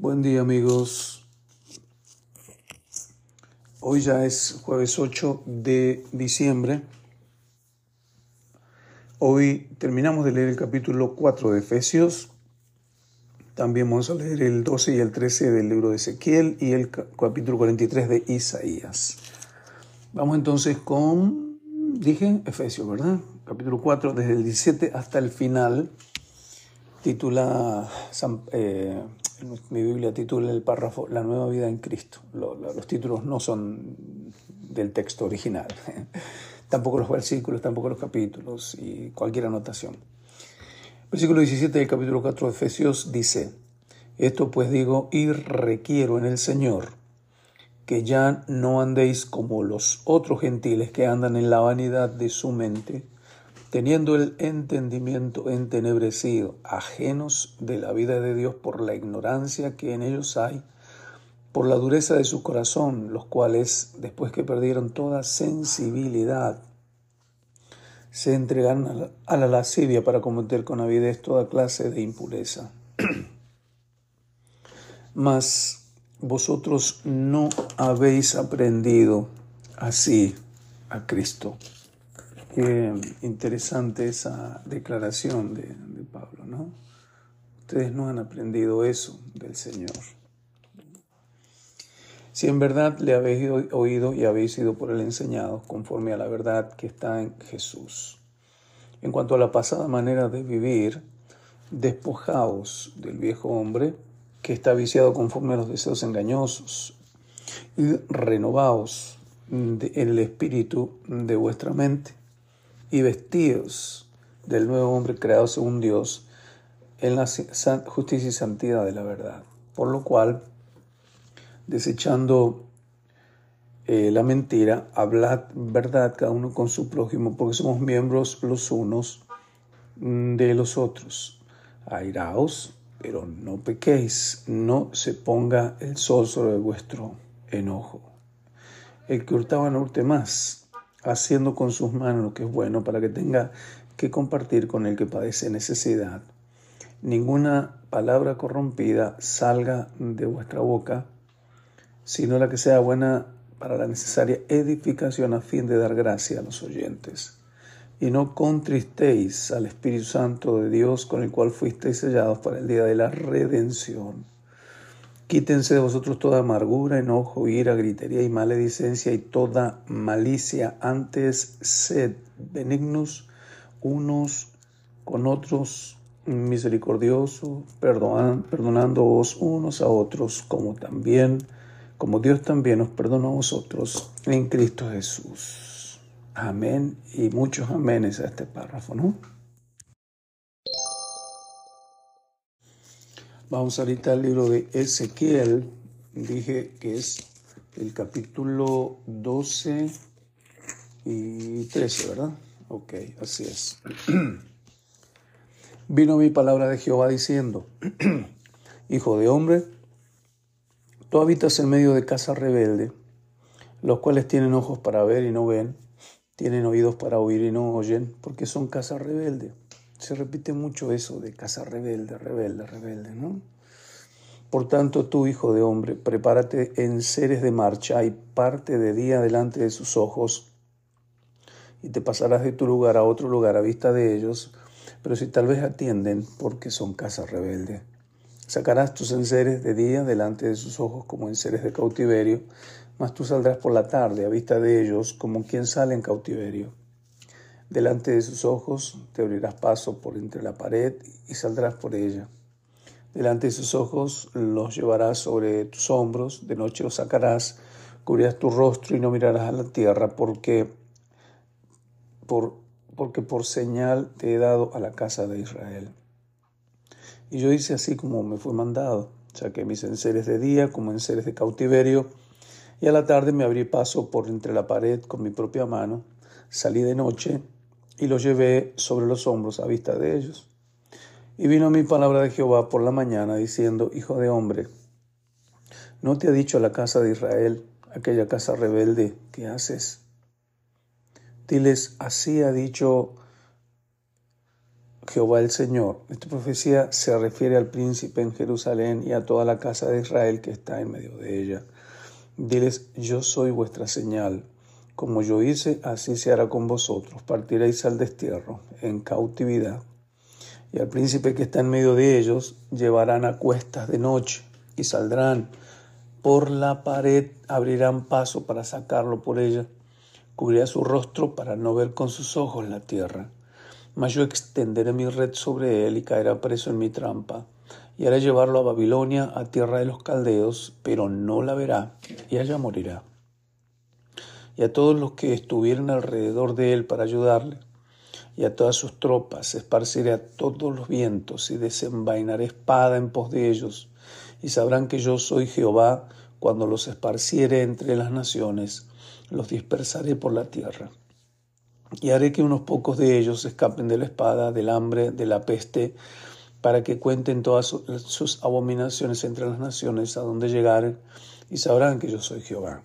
Buen día amigos. Hoy ya es jueves 8 de diciembre. Hoy terminamos de leer el capítulo 4 de Efesios. También vamos a leer el 12 y el 13 del libro de Ezequiel y el capítulo 43 de Isaías. Vamos entonces con, dije, Efesios, ¿verdad? Capítulo 4, desde el 17 hasta el final. Titula eh, mi Biblia titula el párrafo La nueva vida en Cristo. los títulos no son del texto original, tampoco los versículos, tampoco los capítulos y cualquier anotación. Versículo 17 del capítulo 4 de Efesios dice, Esto pues digo y requiero en el Señor que ya no andéis como los otros gentiles que andan en la vanidad de su mente, teniendo el entendimiento entenebrecido, ajenos de la vida de Dios por la ignorancia que en ellos hay, por la dureza de su corazón, los cuales, después que perdieron toda sensibilidad, se entregaron a la, lascivia para cometer con avidez toda clase de impureza. Mas vosotros no habéis aprendido así a Cristo. Qué interesante esa declaración de, Pablo, ¿no? Ustedes no han aprendido eso del Señor. Si en verdad le habéis oído y habéis sido por él enseñados conforme a la verdad que está en Jesús. En cuanto a la pasada manera de vivir, despojaos del viejo hombre que está viciado conforme a los deseos engañosos y renovaos en el espíritu de vuestra mente y vestidos del nuevo hombre creado según Dios en la justicia y santidad de la verdad. Por lo cual, desechando eh, la mentira, hablad verdad cada uno con su prójimo, porque somos miembros los unos mm, de los otros. Airaos, pero no pequéis, no se ponga el sol sobre vuestro enojo. El que hurtaba no hurte más, haciendo con sus manos lo que es bueno para que tenga que compartir con el que padece necesidad. Ninguna palabra corrompida salga de vuestra boca, sino la que sea buena para la necesaria edificación a fin de dar gracia a los oyentes. Y no contristéis al Espíritu Santo de Dios con el cual fuisteis sellados para el día de la redención. Quítense de vosotros toda amargura, enojo, ira, gritería y maledicencia y toda malicia. Antes sed benignos unos con otros, misericordiosos, perdonándoos unos a otros, como también, como Dios también os perdonó a vosotros en Cristo Jesús. Amén y muchos aménes a este párrafo, ¿no? Vamos ahorita al libro de Ezequiel. Dije que es el capítulo 12 y 13, ¿verdad? Ok, así es. Vino mi palabra de Jehová diciendo, Hijo de hombre, tú habitas en medio de casa rebelde, los cuales tienen ojos para ver y no ven, tienen oídos para oír y no oyen, porque son casa rebelde. Se repite mucho eso de casa rebelde, rebelde, rebelde, ¿no? Por tanto, tú, hijo de hombre, prepárate en seres de marcha y parte de día delante de sus ojos, y te pasarás de tu lugar a otro lugar a vista de ellos, pero si tal vez atienden, porque son casa rebelde. Sacarás tus enseres de día delante de sus ojos como enseres de cautiverio, mas tú saldrás por la tarde a vista de ellos como quien sale en cautiverio. Delante de sus ojos te abrirás paso por entre la pared y saldrás por ella. Delante de sus ojos los llevarás sobre tus hombros, de noche los sacarás, cubrirás tu rostro y no mirarás a la tierra, porque por, porque por señal te he dado a la casa de Israel. Y yo hice así como me fue mandado, saqué mis enseres de día como enseres de cautiverio, y a la tarde me abrí paso por entre la pared con mi propia mano, salí de noche y lo llevé sobre los hombros a vista de ellos. Y vino mi palabra de Jehová por la mañana diciendo, Hijo de hombre, ¿no te ha dicho la casa de Israel, aquella casa rebelde, que haces? Diles, así ha dicho Jehová el Señor. Esta profecía se refiere al príncipe en Jerusalén y a toda la casa de Israel que está en medio de ella. Diles, yo soy vuestra señal. Como yo hice, así se hará con vosotros. Partiréis al destierro, en cautividad. Y al príncipe que está en medio de ellos llevarán a cuestas de noche y saldrán por la pared, abrirán paso para sacarlo por ella. Cubrirá su rostro para no ver con sus ojos la tierra mas yo extenderé mi red sobre él y caerá preso en mi trampa, y haré llevarlo a Babilonia, a tierra de los caldeos, pero no la verá, y allá morirá. Y a todos los que estuvieron alrededor de él para ayudarle, y a todas sus tropas, esparciré a todos los vientos, y desenvainaré espada en pos de ellos, y sabrán que yo soy Jehová, cuando los esparciere entre las naciones, los dispersaré por la tierra y haré que unos pocos de ellos escapen de la espada, del hambre, de la peste, para que cuenten todas sus abominaciones entre las naciones a donde llegaren, y sabrán que yo soy Jehová.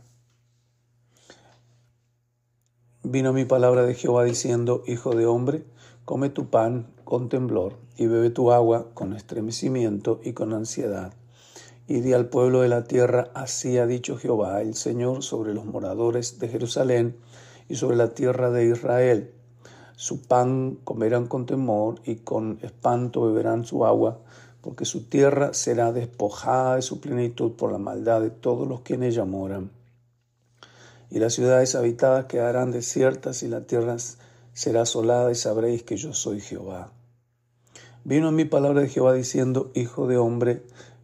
Vino mi palabra de Jehová diciendo, Hijo de hombre, come tu pan con temblor, y bebe tu agua con estremecimiento y con ansiedad. Y di al pueblo de la tierra, así ha dicho Jehová, el Señor, sobre los moradores de Jerusalén, y sobre la tierra de Israel. Su pan comerán con temor y con espanto beberán su agua, porque su tierra será despojada de su plenitud por la maldad de todos los que en ella moran. Y las ciudades habitadas quedarán desiertas y la tierra será asolada y sabréis que yo soy Jehová. Vino a mí palabra de Jehová diciendo, Hijo de hombre,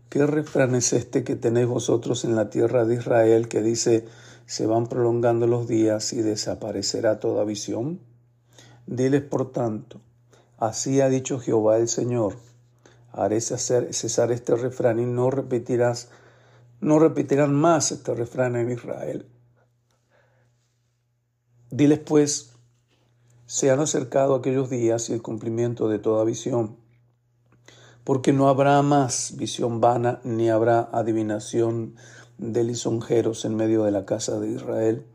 ¿qué refrán es este que tenéis vosotros en la tierra de Israel que dice, se van prolongando los días y desaparecerá toda visión? Diles por tanto, así ha dicho Jehová el Señor, haré cesar este refrán y no repetirás, no repetirán más este refrán en Israel. Diles pues, se han acercado aquellos días y el cumplimiento de toda visión, porque no habrá más visión vana ni habrá adivinación de lisonjeros en medio de la casa de Israel.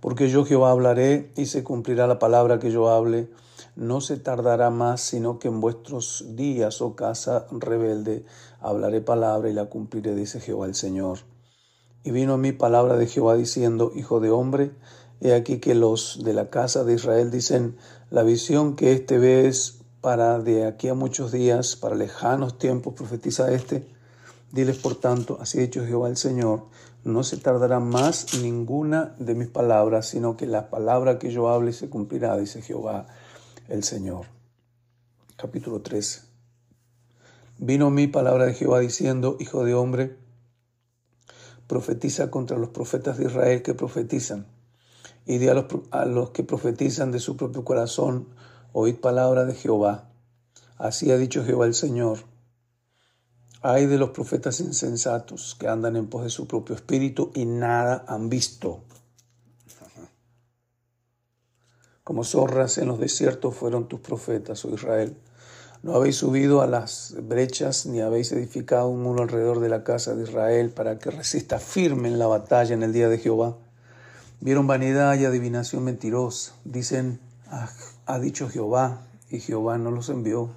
Porque yo Jehová hablaré y se cumplirá la palabra que yo hable. No se tardará más, sino que en vuestros días, oh casa rebelde, hablaré palabra y la cumpliré, dice Jehová el Señor. Y vino a mí palabra de Jehová diciendo, Hijo de hombre, he aquí que los de la casa de Israel dicen, la visión que éste ve es para de aquí a muchos días, para lejanos tiempos, profetiza este. Diles, por tanto, así ha dicho Jehová el Señor, no se tardará más ninguna de mis palabras, sino que la palabra que yo hable se cumplirá, dice Jehová el Señor. Capítulo 13. Vino mi palabra de Jehová diciendo, Hijo de hombre, profetiza contra los profetas de Israel que profetizan, y di a los, que profetizan de su propio corazón, oíd palabra de Jehová. Así ha dicho Jehová el Señor hay de los profetas insensatos que andan en pos de su propio espíritu y nada han visto. Como zorras en los desiertos fueron tus profetas, oh Israel. No habéis subido a las brechas ni habéis edificado un muro alrededor de la casa de Israel para que resista firme en la batalla en el día de Jehová. Vieron vanidad y adivinación mentirosa. Dicen, ah, ha dicho Jehová, y Jehová no los envió.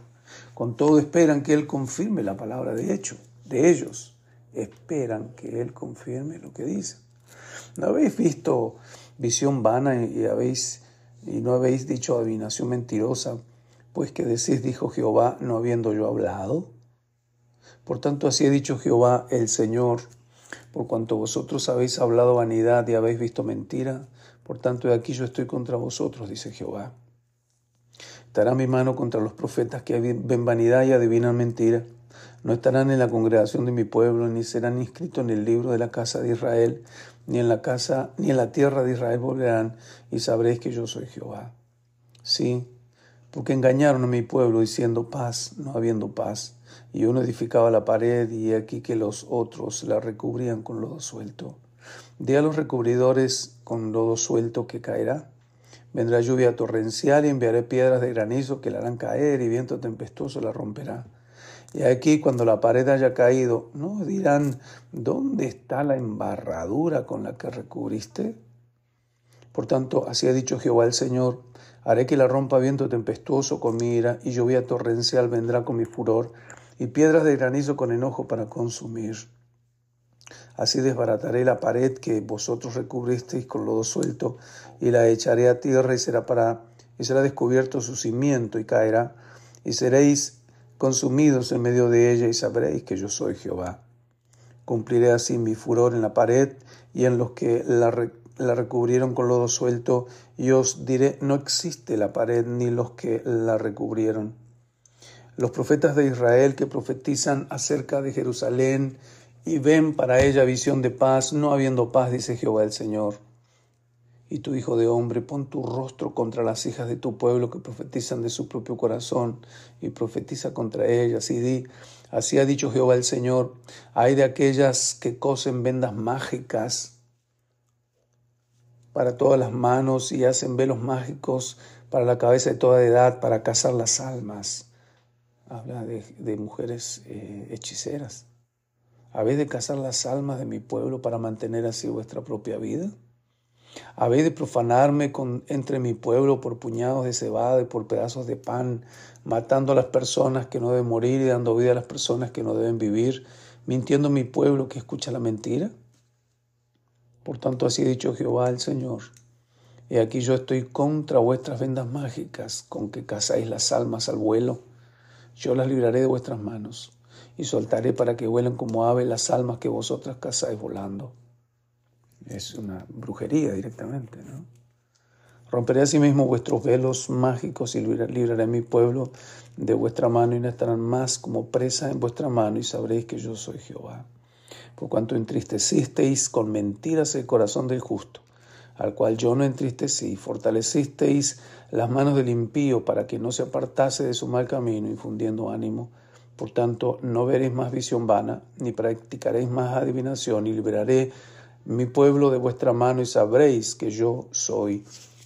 Con todo esperan que Él confirme la palabra de hecho, de ellos. Esperan que Él confirme lo que dice. ¿No habéis visto visión vana y, habéis, y no habéis dicho adivinación mentirosa? Pues que decís, dijo Jehová, no habiendo yo hablado. Por tanto, así ha dicho Jehová el Señor, por cuanto vosotros habéis hablado vanidad y habéis visto mentira, por tanto de aquí yo estoy contra vosotros, dice Jehová. Estará mi mano contra los profetas que ven vanidad y adivinan mentira. No estarán en la congregación de mi pueblo, ni serán inscritos en el libro de la casa de Israel, ni en la casa, ni en la tierra de Israel volverán, y sabréis que yo soy Jehová. Sí, porque engañaron a mi pueblo diciendo paz, no habiendo paz. Y uno edificaba la pared, y aquí que los otros la recubrían con lodo suelto. Di a los recubridores con lodo suelto que caerá Vendrá lluvia torrencial y enviaré piedras de granizo que la harán caer y viento tempestuoso la romperá. Y aquí cuando la pared haya caído, ¿no dirán, ¿dónde está la embarradura con la que recubriste? Por tanto, así ha dicho Jehová el Señor, Haré que la rompa viento tempestuoso con mi ira, y lluvia torrencial vendrá con mi furor, y piedras de granizo con enojo para consumir. Así desbarataré la pared que vosotros recubristeis con lodo suelto, y la echaré a tierra, y será para y será descubierto su cimiento, y caerá, y seréis consumidos en medio de ella, y sabréis que yo soy Jehová. Cumpliré así mi furor en la pared y en los que la, la recubrieron con lodo suelto, y os diré, no existe la pared ni los que la recubrieron. Los profetas de Israel que profetizan acerca de Jerusalén y ven para ella visión de paz, no habiendo paz, dice Jehová el Señor. Y tu hijo de hombre, pon tu rostro contra las hijas de tu pueblo que profetizan de su propio corazón, y profetiza contra ellas, y di, así ha dicho Jehová el Señor, hay de aquellas que cosen vendas mágicas para todas las manos y hacen velos mágicos para la cabeza de toda edad, para cazar las almas. Habla de, mujeres eh, hechiceras. ¿Habéis de cazar las almas de mi pueblo para mantener así vuestra propia vida? ¿Habéis de profanarme con, entre mi pueblo por puñados de cebada y por pedazos de pan, matando a las personas que no deben morir y dando vida a las personas que no deben vivir, mintiendo a mi pueblo que escucha la mentira? Por tanto, así ha dicho Jehová el Señor. Y aquí yo estoy contra vuestras vendas mágicas con que cazáis las almas al vuelo. Yo las libraré de vuestras manos y soltaré para que vuelen como ave las almas que vosotras cazáis volando. Es una brujería directamente, ¿no? Romperé asimismo vuestros velos mágicos y libraré a mi pueblo de vuestra mano y no estarán más como presa en vuestra mano y sabréis que yo soy Jehová. Por cuanto entristecisteis con mentiras el corazón del justo, al cual yo no entristecí, fortalecisteis las manos del impío para que no se apartase de su mal camino, infundiendo ánimo por tanto, no veréis más visión vana, ni practicaréis más adivinación, y liberaré mi pueblo de vuestra mano, y sabréis que yo soy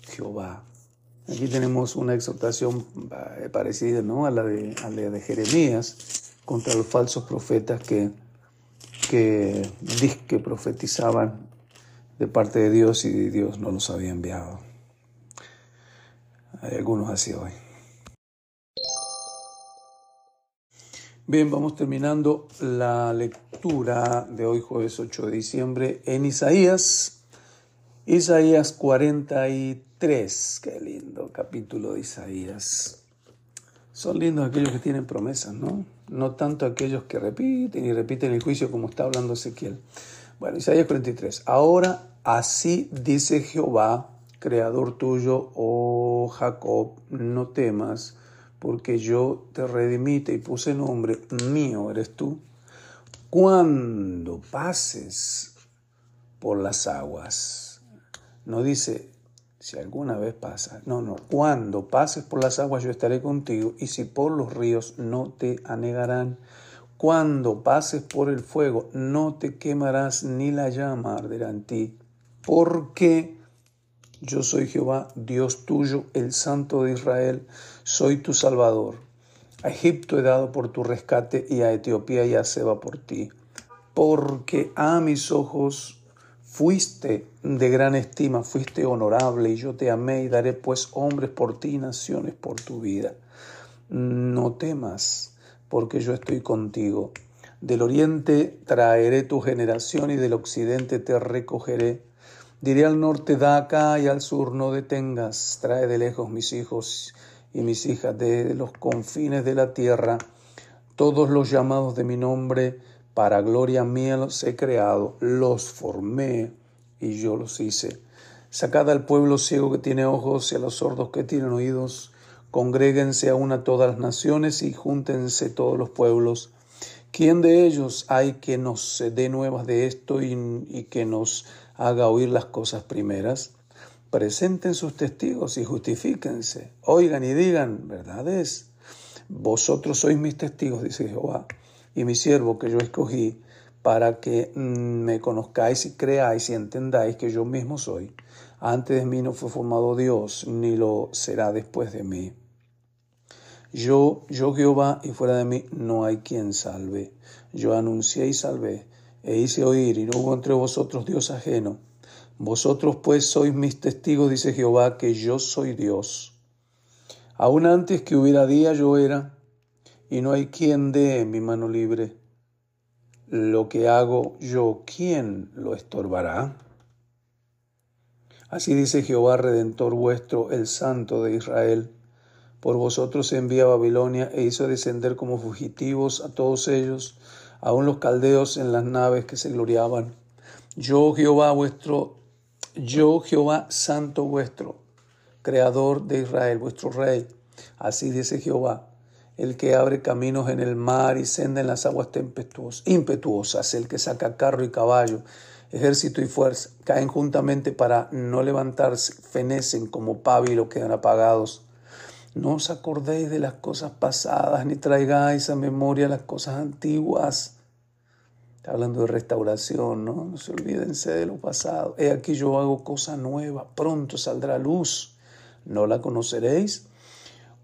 Jehová. Aquí tenemos una exhortación eh, parecida ¿no? a, la de, a la de Jeremías contra los falsos profetas que, que, que profetizaban de parte de Dios y Dios no los había enviado. Hay algunos así hoy. Bien, vamos terminando la lectura de hoy jueves 8 de diciembre en Isaías. Isaías 43, qué lindo capítulo de Isaías. Son lindos aquellos que tienen promesas, ¿no? No tanto aquellos que repiten y repiten el juicio como está hablando Ezequiel. Bueno, Isaías 43. Ahora así dice Jehová, creador tuyo, oh Jacob, no temas porque yo te redimite y puse nombre, mío eres tú. Cuando pases por las aguas, no dice si alguna vez pasa, no, no, cuando pases por las aguas yo estaré contigo y si por los ríos no te anegarán. Cuando pases por el fuego no te quemarás ni la llama arderá en ti, porque yo soy Jehová, Dios tuyo, el Santo de Israel, soy tu Salvador. A Egipto he dado por tu rescate y a Etiopía y a Seba por ti, porque a mis ojos fuiste de gran estima, fuiste honorable y yo te amé y daré pues hombres por ti y naciones por tu vida. No temas, porque yo estoy contigo. Del oriente traeré tu generación y del occidente te recogeré Diré al norte, da acá y al sur, no detengas. Trae de lejos mis hijos y mis hijas de los confines de la tierra. Todos los llamados de mi nombre, para gloria mía los he creado, los formé y yo los hice. Sacad al pueblo ciego que tiene ojos y a los sordos que tienen oídos. Congréguense a una todas las naciones y júntense todos los pueblos. ¿Quién de ellos hay que nos dé nuevas de esto y, y que nos haga oír las cosas primeras, presenten sus testigos y justifíquense, oigan y digan, verdad es, vosotros sois mis testigos, dice Jehová, y mi siervo que yo escogí, para que mm, me conozcáis y creáis y entendáis que yo mismo soy. Antes de mí no fue formado Dios, ni lo será después de mí. Yo, yo Jehová, y fuera de mí no hay quien salve. Yo anuncié y salvé e hice oír, y no hubo entre vosotros Dios ajeno. Vosotros pues sois mis testigos, dice Jehová, que yo soy Dios. Aún antes que hubiera día yo era, y no hay quien dé mi mano libre. Lo que hago yo, ¿quién lo estorbará? Así dice Jehová, Redentor vuestro, el Santo de Israel. Por vosotros envía a Babilonia e hizo descender como fugitivos a todos ellos, aun los caldeos en las naves que se gloriaban. Yo Jehová vuestro, yo Jehová Santo vuestro, Creador de Israel, vuestro Rey. Así dice Jehová, el que abre caminos en el mar y senda en las aguas impetuosas, el que saca carro y caballo, ejército y fuerza, caen juntamente para no levantarse, fenecen como pábilo, quedan apagados. No os acordéis de las cosas pasadas, ni traigáis a memoria las cosas antiguas. Está hablando de restauración, ¿no? No se olvídense de lo pasado. He aquí yo hago cosa nueva, pronto saldrá luz. ¿No la conoceréis?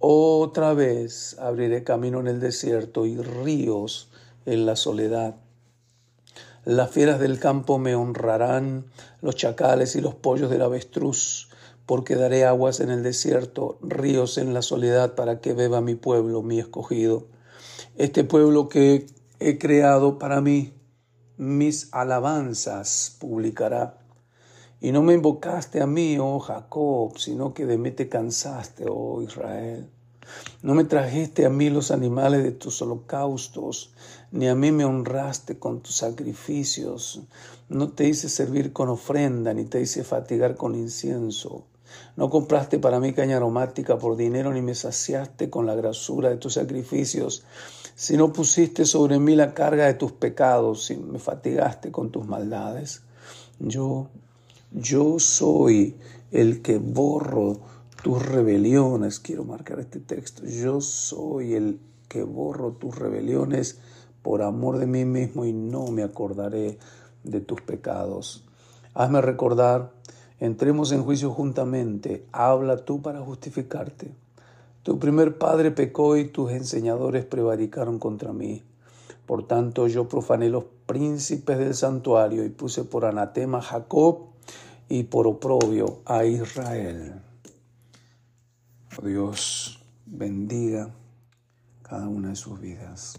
Otra vez abriré camino en el desierto y ríos en la soledad. Las fieras del campo me honrarán, los chacales y los pollos del avestruz, porque daré aguas en el desierto, ríos en la soledad, para que beba mi pueblo, mi escogido. Este pueblo que he creado para mí, mis alabanzas publicará. Y no me invocaste a mí, oh Jacob, sino que de mí te cansaste, oh Israel. No me trajiste a mí los animales de tus holocaustos, ni a mí me honraste con tus sacrificios. No te hice servir con ofrenda, ni te hice fatigar con incienso. No compraste para mí caña aromática por dinero, ni me saciaste con la grasura de tus sacrificios, sino pusiste sobre mí la carga de tus pecados y me fatigaste con tus maldades. Yo yo soy el que borro tus rebeliones. Quiero marcar este texto. Yo soy el que borro tus rebeliones por amor de mí mismo y no me acordaré de tus pecados. Hazme recordar, entremos en juicio juntamente, habla tú para justificarte. Tu primer padre pecó y tus enseñadores prevaricaron contra mí. Por tanto yo profané los príncipes del santuario y puse por anatema a Jacob y por oprobio a Israel. Dios bendiga cada una de sus vidas.